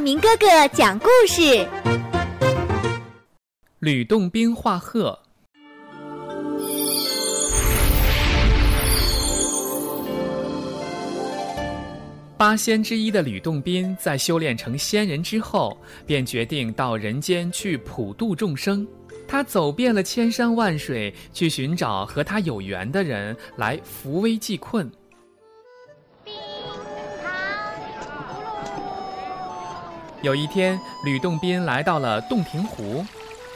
明哥哥讲故事。吕洞宾画鹤。八仙之一的吕洞宾，在修炼成仙人之后，便决定到人间去普度众生。他走遍了千山万水，去寻找和他有缘的人来扶危济困。有一天，吕洞宾来到了洞庭湖，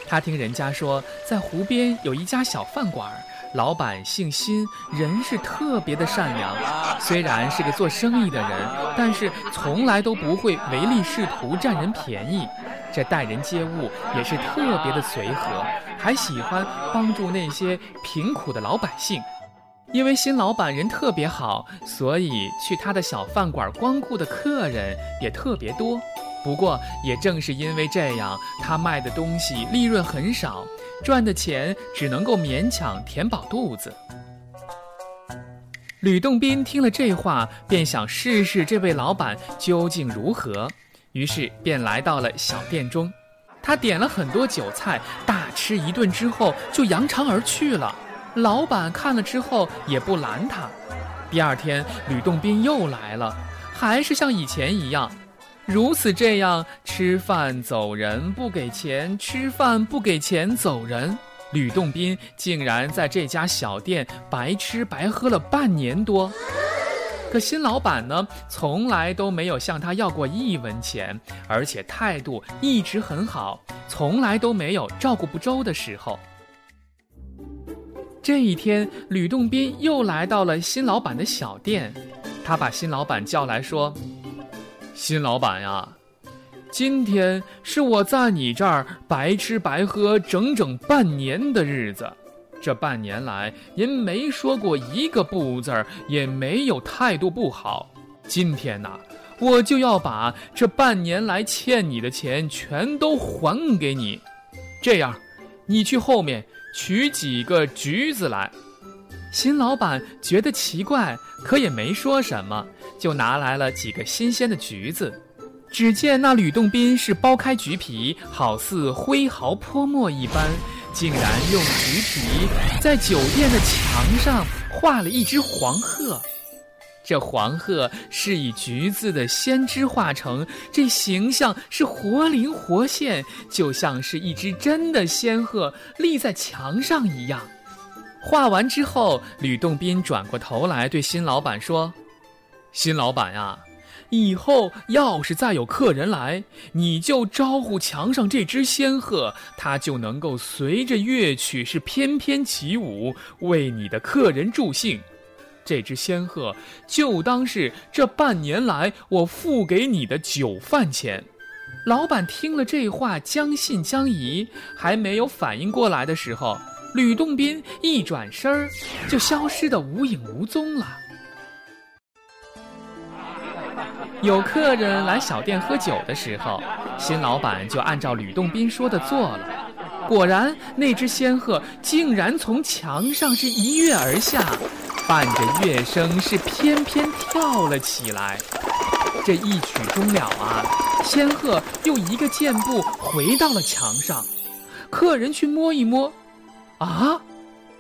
他听人家说，在湖边有一家小饭馆，老板姓辛，人是特别的善良。虽然是个做生意的人，但是从来都不会唯利是图、占人便宜。这待人接物也是特别的随和，还喜欢帮助那些贫苦的老百姓。因为新老板人特别好，所以去他的小饭馆光顾的客人也特别多。不过，也正是因为这样，他卖的东西利润很少，赚的钱只能够勉强填饱肚子。吕洞宾听了这话，便想试试这位老板究竟如何，于是便来到了小店中。他点了很多酒菜，大吃一顿之后就扬长而去了。老板看了之后也不拦他。第二天，吕洞宾又来了，还是像以前一样。如此这样，吃饭走人不给钱，吃饭不给钱走人。吕洞宾竟然在这家小店白吃白喝了半年多。可新老板呢，从来都没有向他要过一文钱，而且态度一直很好，从来都没有照顾不周的时候。这一天，吕洞宾又来到了新老板的小店，他把新老板叫来说。新老板呀，今天是我在你这儿白吃白喝整整半年的日子。这半年来，您没说过一个不字儿，也没有态度不好。今天呐，我就要把这半年来欠你的钱全都还给你。这样，你去后面取几个橘子来。新老板觉得奇怪，可也没说什么，就拿来了几个新鲜的橘子。只见那吕洞宾是剥开橘皮，好似挥毫泼墨一般，竟然用橘皮在酒店的墙上画了一只黄鹤。这黄鹤是以橘子的先知画成，这形象是活灵活现，就像是一只真的仙鹤立在墙上一样。画完之后，吕洞宾转过头来对新老板说：“新老板呀，以后要是再有客人来，你就招呼墙上这只仙鹤，它就能够随着乐曲是翩翩起舞，为你的客人助兴。这只仙鹤就当是这半年来我付给你的酒饭钱。”老板听了这话，将信将疑，还没有反应过来的时候。吕洞宾一转身儿，就消失的无影无踪了。有客人来小店喝酒的时候，新老板就按照吕洞宾说的做了。果然，那只仙鹤竟然从墙上是一跃而下，伴着乐声是翩翩跳了起来。这一曲终了啊，仙鹤又一个箭步回到了墙上。客人去摸一摸。啊，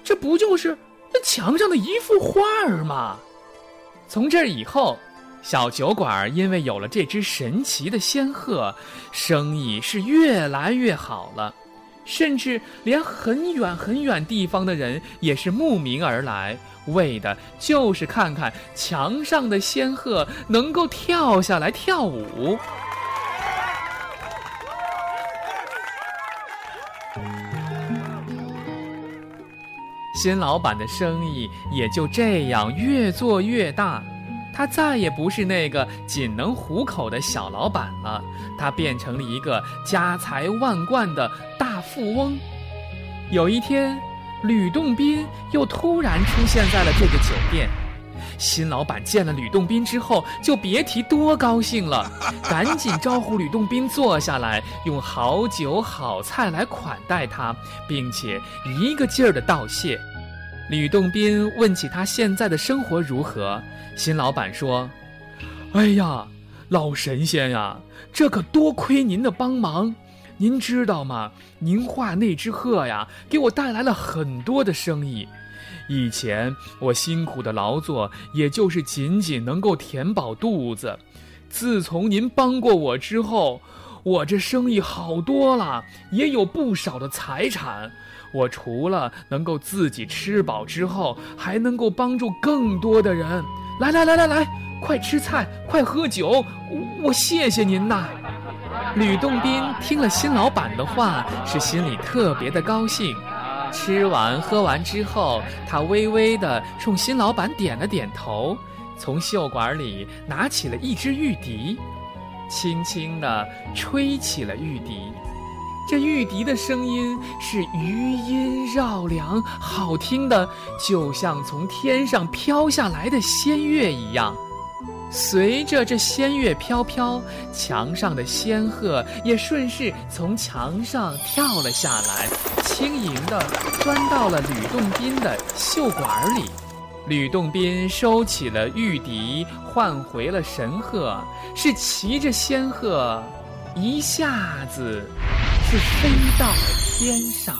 这不就是那墙上的一幅画儿吗？从这以后，小酒馆因为有了这只神奇的仙鹤，生意是越来越好了，甚至连很远很远地方的人也是慕名而来，为的就是看看墙上的仙鹤能够跳下来跳舞。新老板的生意也就这样越做越大，他再也不是那个仅能糊口的小老板了，他变成了一个家财万贯的大富翁。有一天，吕洞宾又突然出现在了这个酒店，新老板见了吕洞宾之后，就别提多高兴了，赶紧招呼吕洞宾坐下来，用好酒好菜来款待他，并且一个劲儿的道谢。吕洞宾问起他现在的生活如何，新老板说：“哎呀，老神仙呀，这可多亏您的帮忙。您知道吗？您画那只鹤呀，给我带来了很多的生意。以前我辛苦的劳作，也就是仅仅能够填饱肚子。自从您帮过我之后，我这生意好多了，也有不少的财产。我除了能够自己吃饱之后，还能够帮助更多的人。来来来来来，快吃菜，快喝酒，我谢谢您呐！吕洞宾听了新老板的话，是心里特别的高兴。吃完喝完之后，他微微的冲新老板点了点头，从袖管里拿起了一支玉笛，轻轻地吹起了玉笛。这玉笛的声音是余音绕梁，好听的就像从天上飘下来的仙乐一样。随着这仙乐飘飘，墙上的仙鹤也顺势从墙上跳了下来，轻盈地钻到了吕洞宾的袖管里。吕洞宾收起了玉笛，换回了神鹤，是骑着仙鹤，一下子是飞到了天上。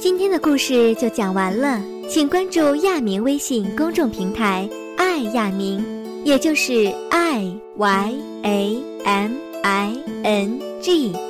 今天的故事就讲完了，请关注亚明微信公众平台。爱亚明，也就是 I Y A M I N G，